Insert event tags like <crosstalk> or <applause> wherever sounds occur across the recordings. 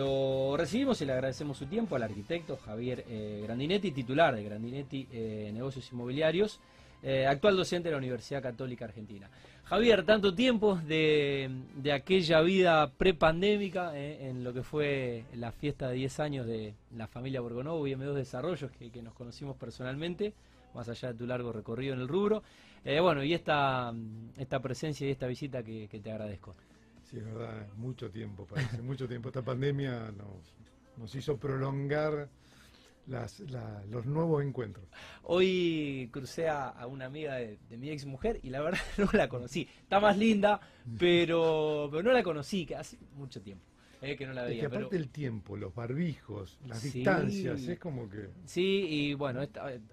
Lo recibimos y le agradecemos su tiempo al arquitecto Javier eh, Grandinetti, titular de Grandinetti eh, Negocios Inmobiliarios, eh, actual docente de la Universidad Católica Argentina. Javier, tanto tiempo de, aquella vida prepandémica en lo que fue la fiesta de 10 años de la familia Borgonovo y M2 Desarrollos, que, nos conocimos personalmente, más allá de tu largo recorrido en el rubro. bueno, y esta, esta presencia y esta visita que te agradezco. Sí, es verdad, mucho tiempo, parece, mucho tiempo. Esta pandemia nos, hizo prolongar los nuevos encuentros. Hoy crucé a, una amiga de, mi ex mujer y la verdad <laughs> no la conocí. Está más linda, pero, pero no la conocí, hace mucho tiempo. Eh, que no la veía. Es que aparte el tiempo, los barbijos, las distancias, es como que... Sí, y bueno,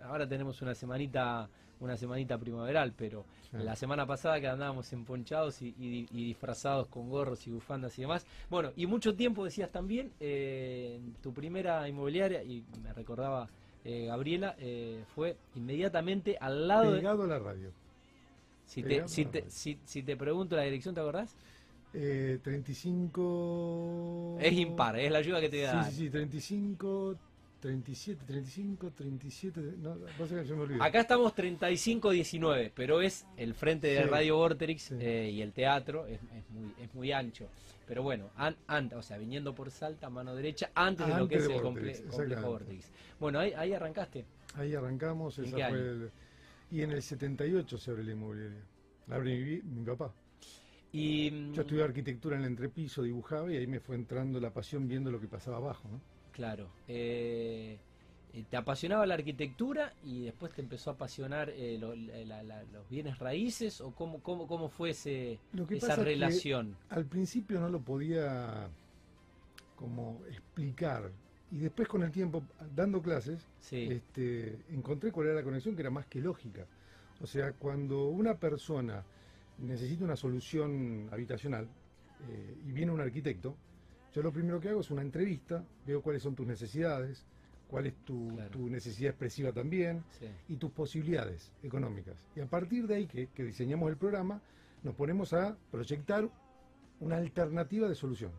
ahora tenemos una semanita una semanita primaveral, pero la semana pasada que andábamos emponchados y, disfrazados con gorros y bufandas y demás. Bueno, y mucho tiempo decías también, eh, tu primera inmobiliaria, y me recordaba eh, Gabriela, eh, fue inmediatamente al lado... Pegado a la radio. Si te, si, te, si, si te pregunto la dirección, ¿te acordás? Eh, 35... Es impar, es la ayuda que te da. Sí, sí, sí, 35, 37, 35, 37, no, pasa que se me. Acá estamos 35, 19, pero es el frente de Radio Vorterix eh, y el teatro es, es, muy, es muy ancho. Pero bueno, an, o sea, viniendo por Salta, mano derecha, antes, de lo que es el complejo Vorterix. Bueno, ahí, ahí arrancaste. Ahí arrancamos, esa fue el, y en el 78 se abre la inmobiliaria. La abrió mi, papá. Y, Yo estudié arquitectura en el entrepiso, dibujaba y ahí me fue entrando la pasión viendo lo que pasaba abajo, ¿no? Claro. Eh, eh, ¿Te apasionaba la arquitectura y después te empezó a apasionar eh, los bienes raíces o cómo, cómo, cómo fue ese, esa relación? al principio no lo podía como explicar y después con el tiempo, dando clases, este, encontré cuál era la conexión que era más que lógica. O sea, cuando una persona necesita una solución habitacional y viene un arquitecto, yo lo primero que hago es una entrevista, veo cuáles son tus necesidades, cuál es tu, necesidad expresiva también y tus posibilidades económicas. Y a partir de ahí que, diseñamos el programa, nos ponemos a proyectar una alternativa de solución.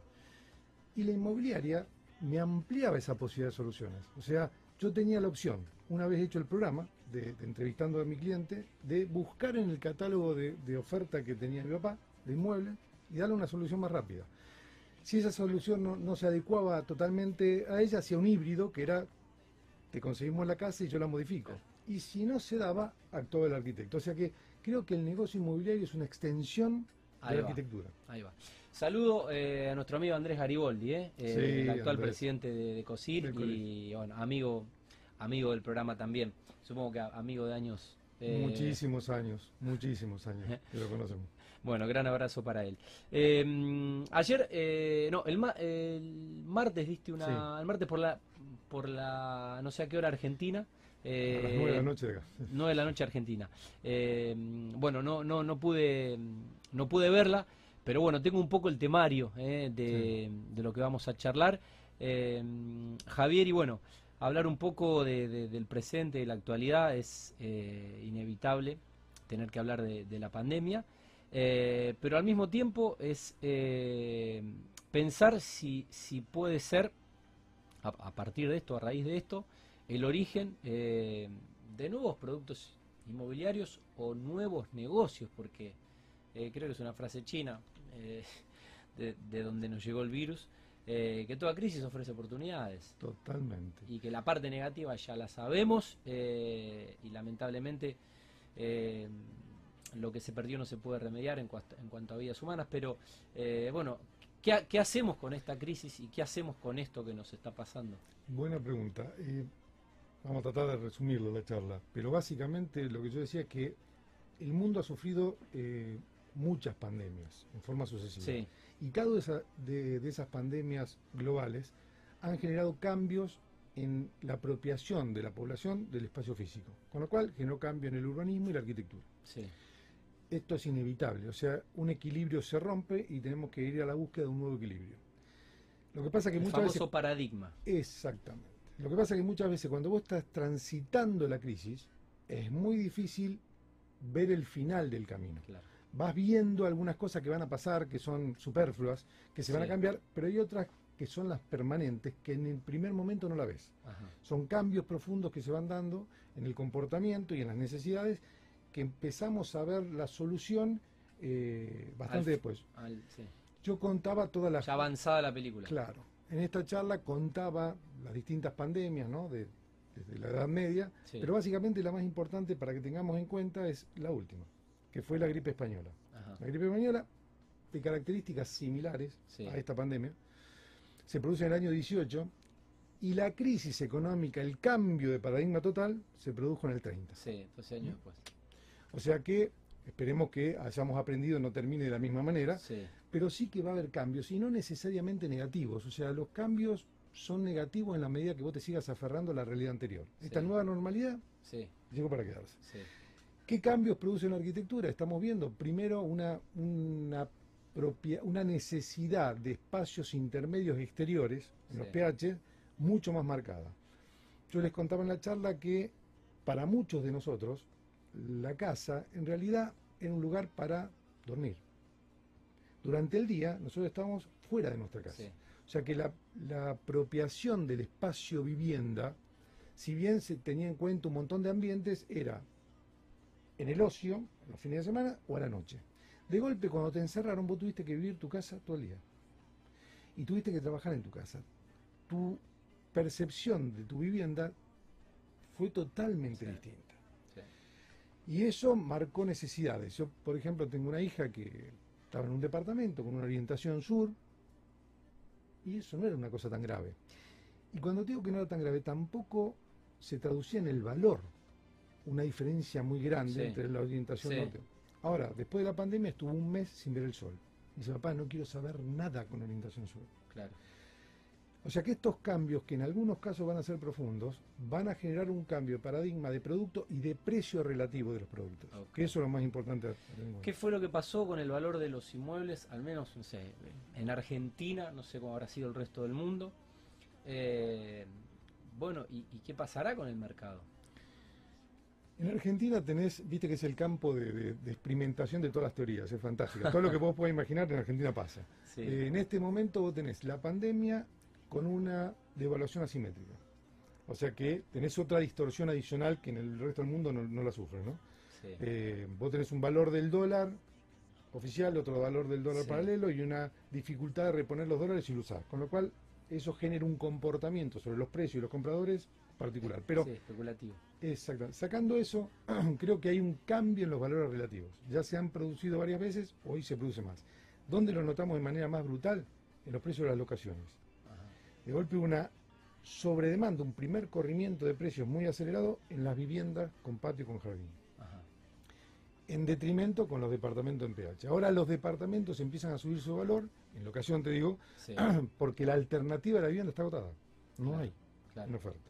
Y la inmobiliaria me ampliaba esa posibilidad de soluciones. O sea, yo tenía la opción, una vez hecho el programa, de, entrevistando a mi cliente, de buscar en el catálogo de, de oferta que tenía mi papá, de inmuebles, y darle una solución más rápida. Si esa solución no, se adecuaba totalmente a ella, hacía un híbrido que era, te conseguimos la casa y yo la modifico. Y si no se daba, actuaba el arquitecto. O sea que creo que el negocio inmobiliario es una extensión de la arquitectura. Ahí va. Saludo eh, a nuestro amigo Andrés Gariboldi, eh, eh el actual presidente de, COSIR y bueno, amigo, amigo del programa también. Supongo que amigo de años. Eh, muchísimos años, muchísimos años que lo conocemos. <laughs> Bueno, gran abrazo para él. Em, ayer, eh, no, el, el, martes diste una. El martes por la, por la. no sé a qué hora Argentina. Eh, a las nueve de la noche de acá. Nueve de la noche Argentina. Em, bueno, no, no, no pude. No pude verla, pero bueno, tengo un poco el temario eh, de, de, lo que vamos a charlar. Em, Javier, y bueno, hablar un poco del presente, de la actualidad, es inevitable tener que hablar de la pandemia. Eh, pero al mismo tiempo es eh, pensar si, puede ser, a, partir de esto, a raíz de esto, el origen eh, de nuevos productos inmobiliarios o nuevos negocios, porque creo que es una frase china de, de, donde nos llegó el virus, que toda crisis ofrece oportunidades. Totalmente. Y que la parte negativa ya la sabemos y lamentablemente lo que se perdió no se puede remediar en, cuanto, a vidas humanas, pero eh, bueno, ¿qué, hacemos con esta crisis y qué hacemos con esto que nos está pasando? Buena pregunta. Eh, vamos a tratar de resumirlo la charla, pero básicamente lo que yo decía es que el mundo ha sufrido eh, muchas pandemias en forma sucesiva. Y cada una de, de, esas pandemias globales han generado cambios en la apropiación de la población del espacio físico, con lo cual generó cambio en el urbanismo y la arquitectura. Sí esto es inevitable, o sea, un equilibrio se rompe y tenemos que ir a la búsqueda de un nuevo equilibrio. Lo que pasa que muchas famoso veces paradigma. Exactamente. Lo que pasa es que muchas veces cuando vos estás transitando la crisis es muy difícil ver el final del camino. Vas viendo algunas cosas que van a pasar, que son superfluas, que se van a cambiar, pero hay otras que son las permanentes, que en el primer momento no la ves. Son cambios profundos que se van dando en el comportamiento y en las necesidades que empezamos a ver la solución eh, bastante después. Yo contaba todas las... Ya avanzada la película. Claro. En esta charla contaba las distintas pandemias, ¿no? De, desde la Edad Media, pero básicamente la más importante para que tengamos en cuenta es la última, que fue la gripe española. La gripe española, de características similares a esta pandemia, se produce en el año 18 y la crisis económica, el cambio de paradigma total, se produjo en el 30. Sí, 12 años después. O sea que esperemos que hayamos aprendido, no termine de la misma manera, pero sí que va a haber cambios y no necesariamente negativos. O sea, los cambios son negativos en la medida que vos te sigas aferrando a la realidad anterior. Esta nueva normalidad llegó para quedarse. ¿Qué cambios produce la arquitectura? Estamos viendo primero una, una, propia, una necesidad de espacios intermedios exteriores, en los pH, mucho más marcada. Yo les contaba en la charla que para muchos de nosotros, la casa en realidad era un lugar para dormir. Durante el día nosotros estábamos fuera de nuestra casa. O sea que la, apropiación del espacio vivienda, si bien se tenía en cuenta un montón de ambientes, era en el ocio, en los fines de semana o a la noche. De golpe, cuando te encerraron, vos tuviste que vivir tu casa todo el día. Y tuviste que trabajar en tu casa. Tu percepción de tu vivienda fue totalmente distinta. Y eso marcó necesidades. Yo, por ejemplo, tengo una hija que estaba en un departamento con una orientación sur, y eso no era una cosa tan grave. Y cuando digo que no era tan grave, tampoco se traducía en el valor una diferencia muy grande entre la orientación norte. Ahora, después de la pandemia estuvo un mes sin ver el sol. Y dice, papá, no quiero saber nada con orientación sur. Claro. O sea que estos cambios, que en algunos casos van a ser profundos, van a generar un cambio de paradigma de producto y de precio relativo de los productos. Que eso es lo más importante. ¿Qué fue lo que pasó con el valor de los inmuebles, al menos, no sé, en Argentina, no sé cómo habrá sido el resto del mundo? Eh, bueno, ¿y, qué pasará con el mercado? En Argentina tenés, viste que es el campo de, experimentación de todas las teorías, es fantástico. Todo lo que vos puedas imaginar en Argentina pasa. <laughs> Eh, en este momento vos tenés la pandemia con una devaluación asimétrica. O sea que tenés otra distorsión adicional que en el resto del mundo no, la sufre, ¿no? Eh, vos tenés un valor del dólar oficial, otro valor del dólar paralelo y una dificultad de reponer los dólares y lo usar. Con lo cual, eso genera un comportamiento sobre los precios y los compradores particular. Pero, sí, especulativo. Exacto. Sacando eso, <clears throat> creo que hay un cambio en los valores relativos. Ya se han producido varias veces, hoy se produce más. ¿Dónde lo notamos de manera más brutal? En los precios de las locaciones de golpe una sobredemanda, un primer corrimiento de precios muy acelerado en las viviendas con patio y con jardín. En detrimento con los departamentos en PH. Ahora los departamentos empiezan a subir su valor, en locación te digo, <clears throat> porque la alternativa de la vivienda está agotada. No hay una oferta.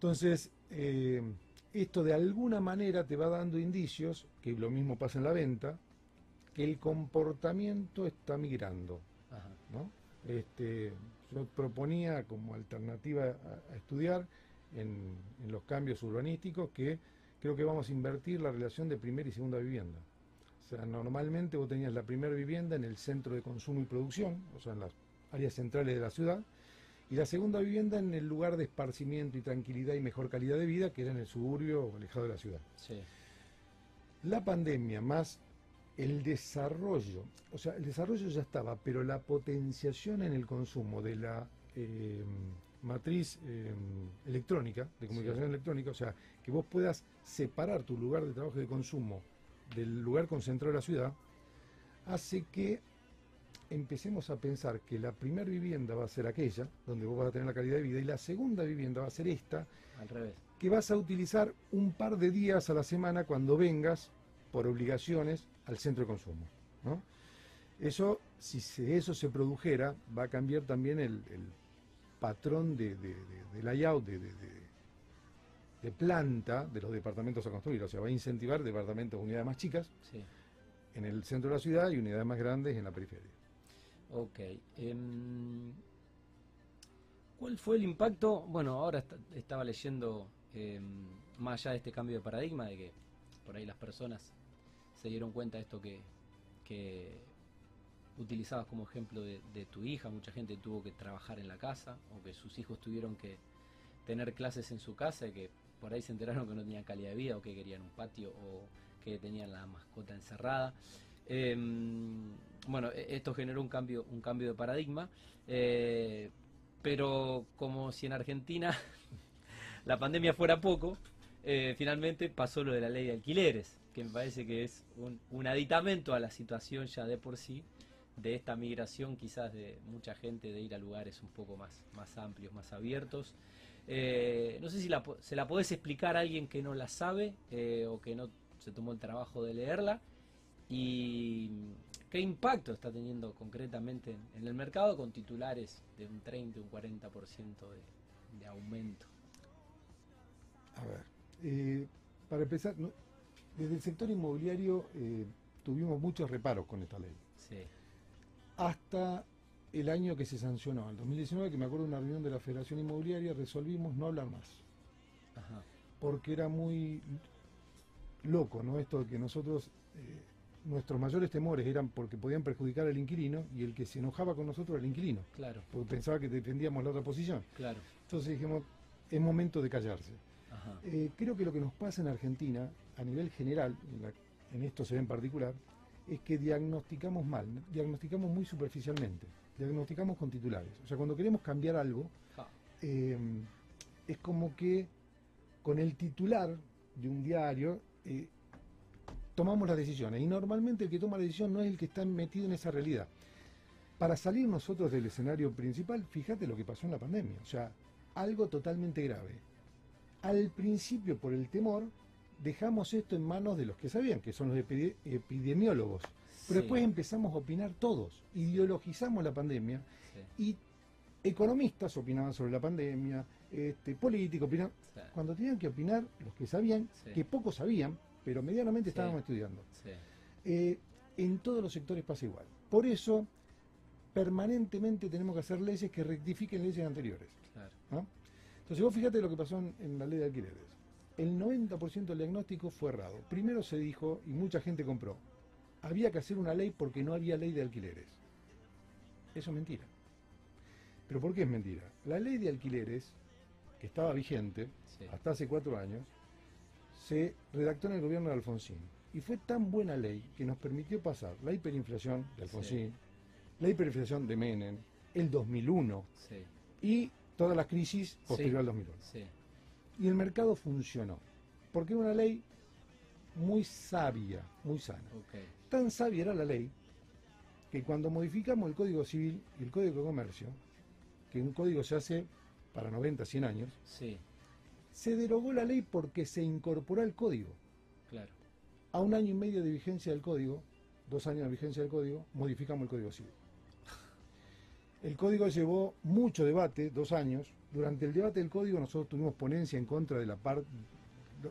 Entonces, eh, esto de alguna manera te va dando indicios, que lo mismo pasa en la venta, que el comportamiento está migrando. ¿no? Este, yo proponía como alternativa a, estudiar en, los cambios urbanísticos que creo que vamos a invertir la relación de primera y segunda vivienda. O sea, normalmente vos tenías la primera vivienda en el centro de consumo y producción, o sea, en las áreas centrales de la ciudad, y la segunda vivienda en el lugar de esparcimiento y tranquilidad y mejor calidad de vida, que era en el suburbio alejado de la ciudad. La pandemia más el desarrollo, o sea, el desarrollo ya estaba, pero la potenciación en el consumo de la eh, matriz eh, electrónica, de comunicación electrónica, o sea, que vos puedas separar tu lugar de trabajo y de consumo del lugar concentrado de la ciudad, hace que empecemos a pensar que la primera vivienda va a ser aquella, donde vos vas a tener la calidad de vida, y la segunda vivienda va a ser esta, al revés, que vas a utilizar un par de días a la semana cuando vengas por obligaciones al centro de consumo. ¿no? Eso, si eso se produjera, va a cambiar también el, patrón de, layout, de, de, planta de los departamentos a construir. O sea, va a incentivar departamentos, unidades más chicas en el centro de la ciudad y unidades más grandes en la periferia. Ok. Em, ¿Cuál fue el impacto? Bueno, ahora estaba leyendo, em, más allá de este cambio de paradigma, de que por ahí las personas se dieron cuenta de esto que, utilizabas como ejemplo de, tu hija, mucha gente tuvo que trabajar en la casa o que sus hijos tuvieron que tener clases en su casa y que por ahí se enteraron que no tenían calidad de vida o que querían un patio o que tenían la mascota encerrada. Em, bueno, e, esto generó un cambio, un cambio de paradigma, eh, pero como si en Argentina <laughs> la pandemia fuera poco, eh, finalmente pasó lo de la ley de alquileres, que me parece que es un, aditamento a la situación ya de por sí de esta migración quizás de mucha gente de ir a lugares un poco más, más amplios, más abiertos. Eh, no sé si se la podés explicar a alguien que no la sabe eh, o que no se tomó el trabajo de leerla y qué impacto está teniendo concretamente en, el mercado con titulares de un 30, un 40% de, de aumento. A ver, eh, para empezar, desde el sector inmobiliario eh, tuvimos muchos reparos con esta ley. Hasta el año que se sancionó, el 2019, que me acuerdo de una reunión de la Federación Inmobiliaria, resolvimos no hablar más. Porque era muy loco, ¿no? Esto de que nosotros, eh, nuestros mayores temores eran porque podían perjudicar al inquilino y el que se enojaba con nosotros era el inquilino. Claro. Porque pensaba que defendíamos la otra posición. Claro. Entonces dijimos, es momento de callarse. Eh, creo que lo que nos pasa en Argentina, a nivel general, en, esto se ve en particular, es que diagnosticamos mal, diagnosticamos muy superficialmente, diagnosticamos con titulares. O sea, cuando queremos cambiar algo, eh, es como que con el titular de un diario eh, tomamos las decisiones. Y normalmente el que toma la decisión no es el que está metido en esa realidad. Para salir nosotros del escenario principal, fíjate lo que pasó en la pandemia. O sea, algo totalmente grave al principio, por el temor, dejamos esto en manos de los que sabían, que son los epidemiólogos. Pero después empezamos a opinar todos, ideologizamos la pandemia y economistas opinaban sobre la pandemia, este, políticos opinaban. Cuando tenían que opinar los que sabían, que pocos sabían, pero medianamente estábamos estudiando. Eh, en todos los sectores pasa igual. Por eso, permanentemente tenemos que hacer leyes que rectifiquen leyes anteriores. Claro. Entonces vos fíjate lo que pasó en, la ley de alquileres. El 90% del diagnóstico fue errado. Primero se dijo, y mucha gente compró, había que hacer una ley porque no había ley de alquileres. Eso es mentira. ¿Pero por qué es mentira? La ley de alquileres, que estaba vigente hasta hace cuatro años, se redactó en el gobierno de Alfonsín. Y fue tan buena ley que nos permitió pasar la hiperinflación de Alfonsín, la hiperinflación de Menem, el 2001 y toda la crisis posterior al 2001. Y el mercado funcionó, porque era una ley muy sabia, muy sana. Tan sabia era la ley que cuando modificamos el Código Civil y el Código de Comercio, que un código se hace para 90, 100 años, se derogó la ley porque se incorporó al código. Claro. A un año y medio de vigencia del código, dos años de vigencia del código, modificamos el Código Civil. El código llevó mucho debate, dos años. Durante el debate del código nosotros tuvimos ponencia en contra de la parte,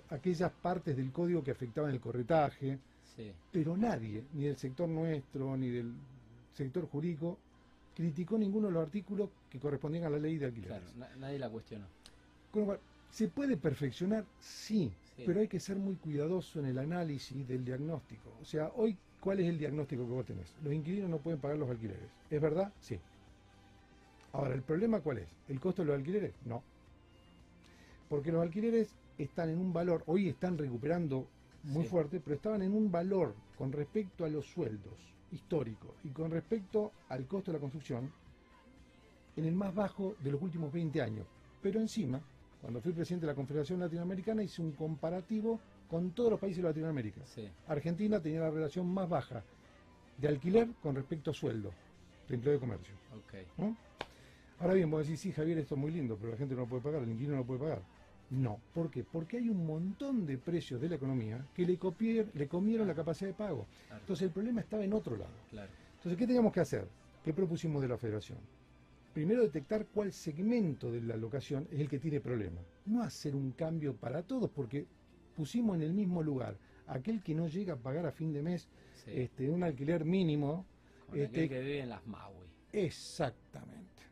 aquellas partes del código que afectaban el corretaje, pero nadie, ni del sector nuestro, ni del sector jurídico, criticó ninguno de los artículos que correspondían a la ley de alquiler. Claro, nadie la cuestionó. ¿Se puede perfeccionar? Sí, sí, pero hay que ser muy cuidadoso en el análisis del diagnóstico. O sea, hoy, ¿cuál es el diagnóstico que vos tenés? Los inquilinos no pueden pagar los alquileres. ¿Es verdad? Sí. Ahora, ¿el problema cuál es? ¿El costo de los alquileres? No. Porque los alquileres están en un valor, hoy están recuperando muy fuerte, pero estaban en un valor con respecto a los sueldos históricos y con respecto al costo de la construcción en el más bajo de los últimos 20 años. Pero encima, cuando fui presidente de la Confederación Latinoamericana, hice un comparativo con todos los países de Latinoamérica. Argentina tenía la relación más baja de alquiler con respecto a sueldo de empleo de comercio. Okay. Ahora bien, vos decís, sí, Javier, esto es muy lindo, pero la gente no lo puede pagar, el inquilino no lo puede pagar. No, ¿por qué? Porque hay un montón de precios de la economía que le, le comieron la capacidad de pago. Entonces el problema estaba en otro lado. Entonces, ¿qué teníamos que hacer? ¿Qué propusimos de la federación? Primero detectar cuál segmento de la locación es el que tiene problema. No hacer un cambio para todos, porque pusimos en el mismo lugar aquel que no llega a pagar a fin de mes este, un alquiler mínimo. este, que vive en las Maui. Exactamente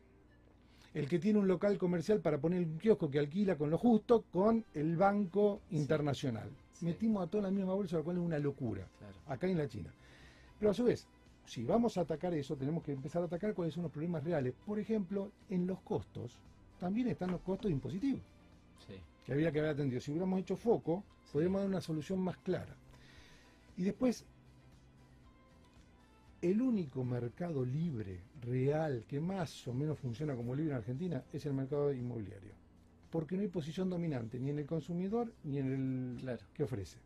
el que tiene un local comercial para poner un kiosco que alquila con lo justo con el Banco Internacional. Metimos a toda la misma bolsa, lo cual es una locura, acá en la China. Pero a su vez, si vamos a atacar eso, tenemos que empezar a atacar cuáles son los problemas reales. Por ejemplo, en los costos, también están los costos impositivos. Que había que haber atendido. Si hubiéramos hecho foco, podríamos dar una solución más clara. Y después, el único mercado libre, real, que más o menos funciona como libre en Argentina, es el mercado inmobiliario. Porque no hay posición dominante ni en el consumidor ni en el que ofrece.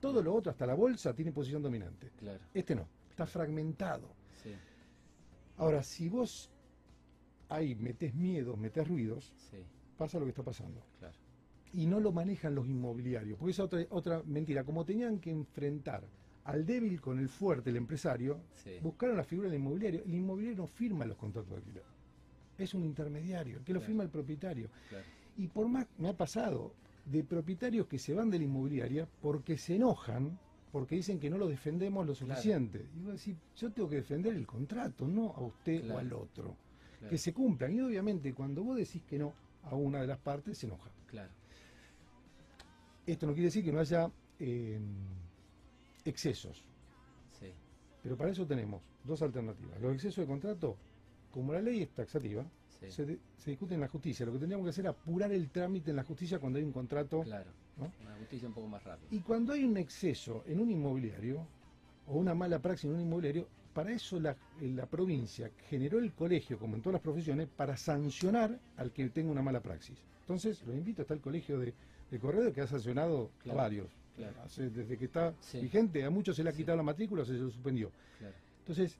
Todo lo otro, hasta la bolsa, tiene posición dominante. Este no, está fragmentado. Ahora, si vos ahí metes miedos, metes ruidos, pasa lo que está pasando. Y no lo manejan los inmobiliarios, porque es otra, otra mentira. Como tenían que enfrentar al débil con el fuerte, el empresario, buscaron la figura del inmobiliario. El inmobiliario no firma los contratos de alquiler. Es un intermediario, que lo firma el propietario. Y por más, me ha pasado, de propietarios que se van de la inmobiliaria porque se enojan, porque dicen que no lo defendemos lo suficiente. Y vos decís, yo tengo que defender el contrato, no a usted o al otro. Que se cumplan. Y obviamente cuando vos decís que no a una de las partes, se enoja. Claro. Esto no quiere decir que no haya eh, excesos. Sí. Pero para eso tenemos dos alternativas. Los excesos de contrato, como la ley es taxativa, se, discute en la justicia. Lo que tendríamos que hacer es apurar el trámite en la justicia cuando hay un contrato. Claro. Una justicia un poco más rápida. Y cuando hay un exceso en un inmobiliario, o una mala praxis en un inmobiliario, para eso la, la, provincia generó el colegio, como en todas las profesiones, para sancionar al que tenga una mala praxis. Entonces, los invito, está el colegio de, de que ha sancionado a varios. desde que está vigente, a muchos se le ha quitado la matrícula, se lo suspendió. Entonces,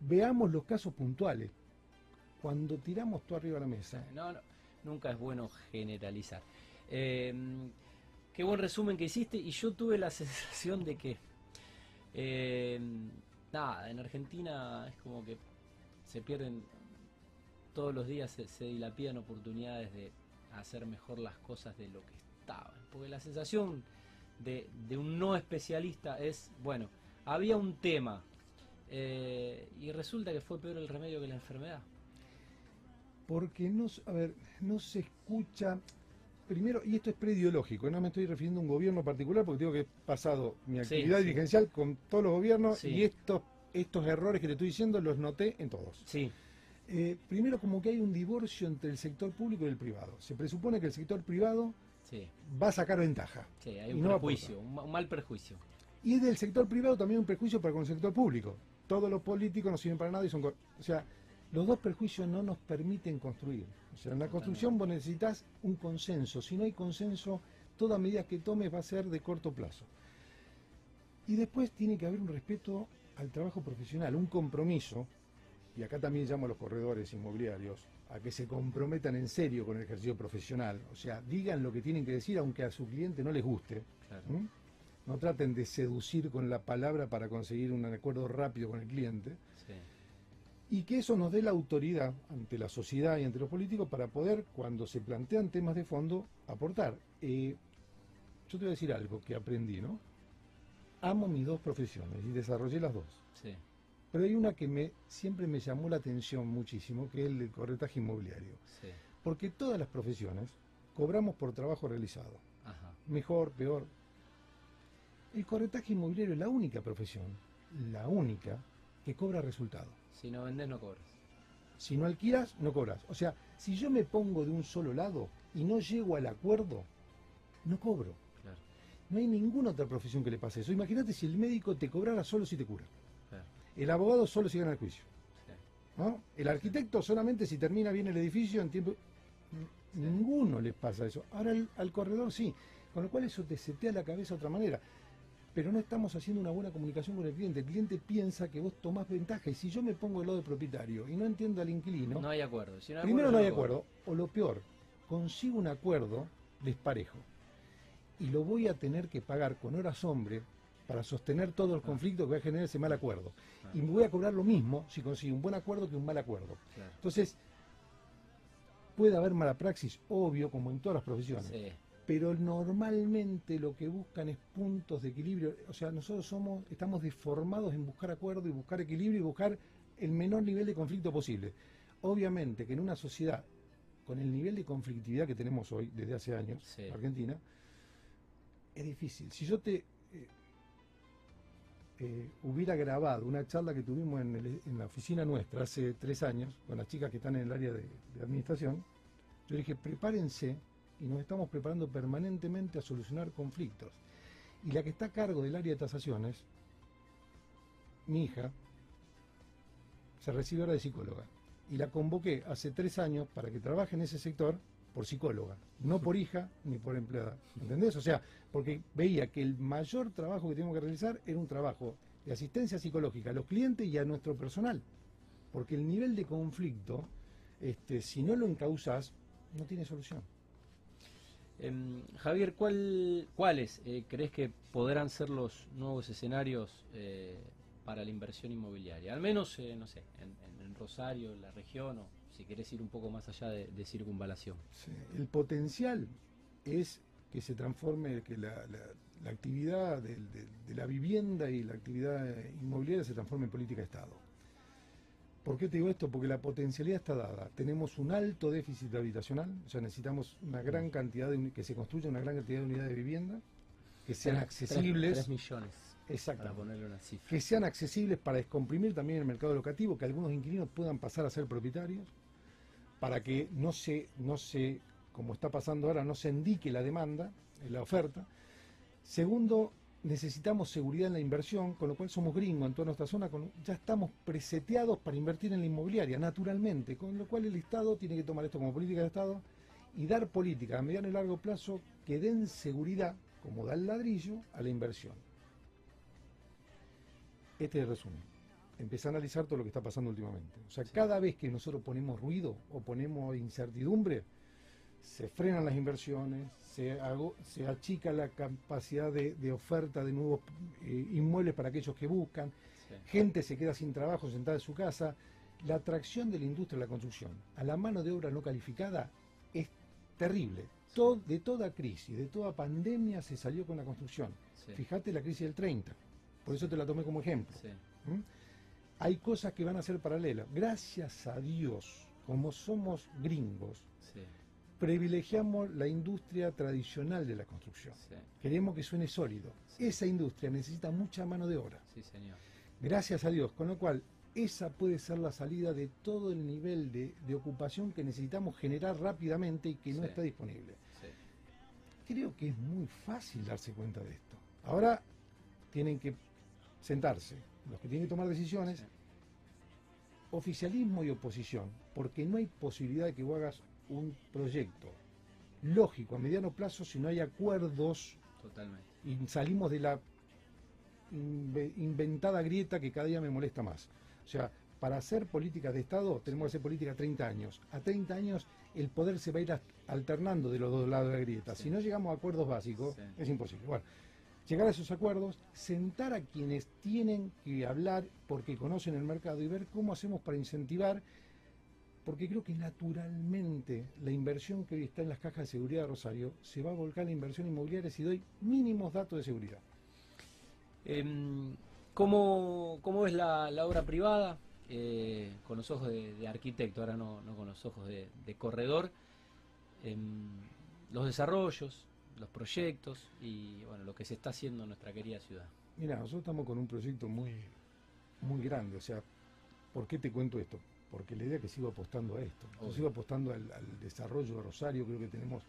veamos los casos puntuales. Cuando tiramos todo arriba de la mesa. No, no, nunca es bueno generalizar. Eh, qué buen resumen que hiciste y yo tuve la <laughs> sensación de que eh, nada, en Argentina es como que se pierden todos los días, se, se, dilapidan oportunidades de hacer mejor las cosas de lo que estaban. Porque la sensación de, un no especialista es, bueno, había un tema eh, y resulta que fue peor el remedio que la enfermedad. Porque no, a ver, no se escucha, primero, y esto es prediológico, no me estoy refiriendo a un gobierno particular porque digo que he pasado mi actividad dirigencial con todos los gobiernos y estos, estos errores que te estoy diciendo los noté en todos. Sí. Eh, primero como que hay un divorcio entre el sector público y el privado. Se presupone que el sector privado va a sacar ventaja. Sí, hay un prejuicio, un mal perjuicio. Y del sector privado también un perjuicio para con el sector público. Todos los políticos no sirven para nada y son... O sea, los dos perjuicios no nos permiten construir. O sea, en la construcción vos necesitas un consenso. Si no hay consenso, toda medida que tomes va a ser de corto plazo. Y después tiene que haber un respeto al trabajo profesional, un compromiso, y acá también llamo a los corredores inmobiliarios, a que se comprometan en serio con el ejercicio profesional. O sea, digan lo que tienen que decir aunque a su cliente no les guste. No traten de seducir con la palabra para conseguir un acuerdo rápido con el cliente y que eso nos dé la autoridad ante la sociedad y ante los políticos para poder, cuando se plantean temas de fondo, aportar. Eh, yo te voy a decir algo que aprendí, ¿no? Amo mis dos profesiones y desarrollé las dos. Sí. Pero hay una que me, siempre me llamó la atención muchísimo, que es el del corretaje inmobiliario. Sí. Porque todas las profesiones cobramos por trabajo realizado. Mejor, peor. El corretaje inmobiliario es la única profesión, la única, que cobra resultado. Si no vendes, no cobras. Si no alquilas, no cobras. O sea, si yo me pongo de un solo lado y no llego al acuerdo, no cobro. Claro. No hay ninguna otra profesión que le pase eso. Imagínate si el médico te cobrara solo si te cura. El abogado solo si gana el juicio. ¿no? El arquitecto solamente si termina bien el edificio en tiempo... Ninguno les pasa eso. Ahora al corredor sí. Con lo cual eso te setea la cabeza de otra manera pero no estamos haciendo una buena comunicación con el cliente. El cliente piensa que vos tomás ventaja y si yo me pongo el lado del propietario y no entiendo al inquilino... No hay acuerdo. primero no hay acuerdo, o lo peor, consigo un acuerdo desparejo y lo voy a tener que pagar con horas hombre para sostener todo el ah. conflicto que va a generar ese mal acuerdo. Ah. Y me voy a cobrar lo mismo si consigo un buen acuerdo que un mal acuerdo. Entonces, puede haber mala praxis, obvio, como en todas las profesiones pero normalmente lo que buscan es puntos de equilibrio. O sea, nosotros somos, estamos deformados en buscar acuerdo y buscar equilibrio y buscar el menor nivel de conflicto posible. Obviamente que en una sociedad con el nivel de conflictividad que tenemos hoy, desde hace años, en Argentina, es difícil. Si yo te... Eh, eh, hubiera grabado una charla que tuvimos en, la oficina nuestra hace tres años con las chicas que están en el área de, administración, yo dije, prepárense y nos estamos preparando permanentemente a solucionar conflictos. Y la que está a cargo del área de tasaciones, mi hija, se recibe ahora de psicóloga. Y la convoqué hace tres años para que trabaje en ese sector por psicóloga, no por hija ni por empleada. ¿Entendés? O sea, porque veía que el mayor trabajo que teníamos que realizar era un trabajo de asistencia psicológica a los clientes y a nuestro personal. Porque el nivel de conflicto, este, si no lo encausas, no tiene solución. Em, Javier, ¿cuál, ¿cuáles eh, crees que podrán ser los nuevos escenarios eh, para la inversión inmobiliaria? Al menos, eh, no sé, en, Rosario, en la región, o si querés ir un poco más allá de, circunvalación. el potencial es que se transforme, que la, actividad de, la vivienda y la actividad inmobiliaria se transforme en política de Estado. ¿Por qué te digo esto? Porque la potencialidad está dada. Tenemos un alto déficit habitacional, o sea, necesitamos una gran cantidad de, que se construya una gran cantidad de unidades de vivienda que sean accesibles. 3 millones. Exacto. Para ponerle una cifra. Que sean accesibles para descomprimir también el mercado locativo, que algunos inquilinos puedan pasar a ser propietarios, para que no se, no se, como está pasando ahora, no se indique la demanda, la oferta. Segundo, necesitamos seguridad en la inversión, con lo cual somos gringos en toda nuestra zona, ya estamos preseteados para invertir en la inmobiliaria, naturalmente, con lo cual el Estado tiene que tomar esto como política de Estado y dar política a mediano y largo plazo que den seguridad, como da el ladrillo, a la inversión. Este es el resumen. Empecé a analizar todo lo que está pasando últimamente. O sea, cada vez que nosotros ponemos ruido o ponemos incertidumbre, se frenan las inversiones, se, se achica la capacidad de, oferta de nuevos eh, inmuebles para aquellos que buscan, gente se queda sin trabajo sentada en su casa. La atracción de la industria de la construcción a la mano de obra no calificada es terrible. de toda crisis, de toda pandemia se salió con la construcción. Fíjate la crisis del 30 por eso te la tomé como ejemplo. ¿Mm? Hay cosas que van a ser paralelas. Gracias a Dios, como somos gringos, privilegiamos la industria tradicional de la construcción. Queremos que suene sólido. Esa industria necesita mucha mano de obra. Gracias a Dios. Con lo cual, esa puede ser la salida de todo el nivel de, ocupación que necesitamos generar rápidamente y que no está disponible. Creo que es muy fácil darse cuenta de esto. Ahora tienen que sentarse, los que tienen que tomar decisiones, oficialismo y oposición, porque no hay posibilidad de que vos hagas un proyecto lógico a mediano plazo si no hay acuerdos Totalmente. y salimos de la inventada grieta que cada día me molesta más. O sea, para hacer políticas de Estado tenemos que hacer política a 30 años. A 30 años el poder se va a ir alternando de los dos lados de la grieta. Si no llegamos a acuerdos básicos, es imposible. Bueno, llegar a esos acuerdos, sentar a quienes tienen que hablar porque conocen el mercado y ver cómo hacemos para incentivar, porque creo que naturalmente la inversión que hoy está en las cajas de seguridad de Rosario se va a volcar la inversión inmobiliaria si doy mínimos datos de seguridad. Em, ¿cómo, es la, obra privada? Eh, con los ojos de, arquitecto, ahora no, con los ojos de, corredor. Em, los desarrollos, los proyectos y bueno, lo que se está haciendo en nuestra querida ciudad. Mira, nosotros estamos con un proyecto muy, muy grande, o sea, ¿por qué te cuento esto? Porque la idea es que sigo apostando a esto, sigo apostando al, desarrollo de Rosario, creo que tenemos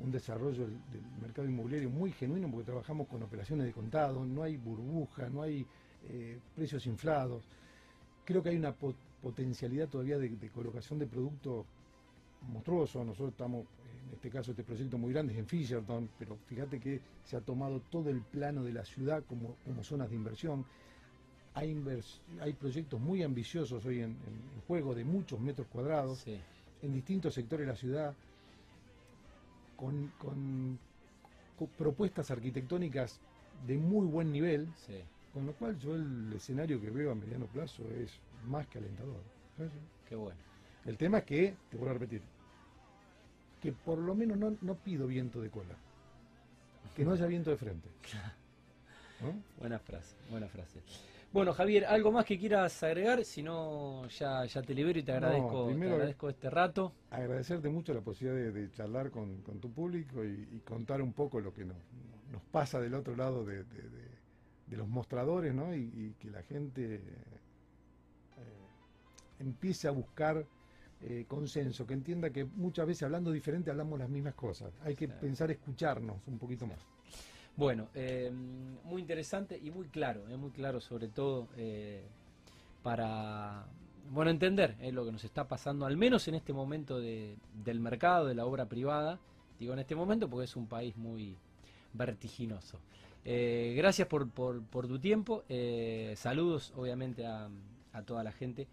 un desarrollo del, mercado inmobiliario muy genuino porque trabajamos con operaciones de contado, no hay burbuja, no hay eh, precios inflados. Creo que hay una potencialidad todavía de, de, colocación de productos monstruoso. Nosotros estamos en este caso este proyecto muy grande es en Fisherton, pero fíjate que se ha tomado todo el plano de la ciudad como, como zonas de inversión. Hay, hay proyectos muy ambiciosos hoy en, juego de muchos metros cuadrados en distintos sectores de la ciudad con, propuestas arquitectónicas de muy buen nivel, con lo cual yo el escenario que veo a mediano plazo es más que alentador. Qué bueno. El tema es que, te vuelvo a repetir, que por lo menos no, pido viento de cola, que no haya viento de frente. <laughs> Buena frase, buena frase. Bueno, Javier, ¿algo más que quieras agregar? Si no, ya, ya te libero y te agradezco, agradezco este rato. Agradecerte mucho la posibilidad de, charlar con, tu público y, contar un poco lo que nos, pasa del otro lado de, los mostradores, ¿no? Y, que la gente eh, empiece a buscar eh, consenso, que entienda que muchas veces hablando diferente hablamos las mismas cosas. Hay que pensar escucharnos un poquito más. Bueno, eh, muy interesante y muy claro, muy claro sobre todo para bueno entender lo que nos está pasando, al menos en este momento del mercado, de la obra privada. Digo en este momento porque es un país muy vertiginoso. Eh, gracias por, por, tu tiempo. Eh, saludos, obviamente, a, toda la gente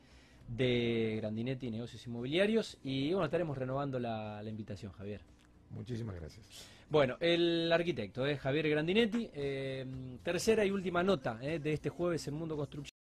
de Grandinetti Negocios Inmobiliarios. Y bueno, estaremos renovando la, invitación, Javier. Muchísimas gracias. Bueno, el arquitecto, eh, Javier Grandinetti. tercera y última nota de este jueves en Mundo Construcción.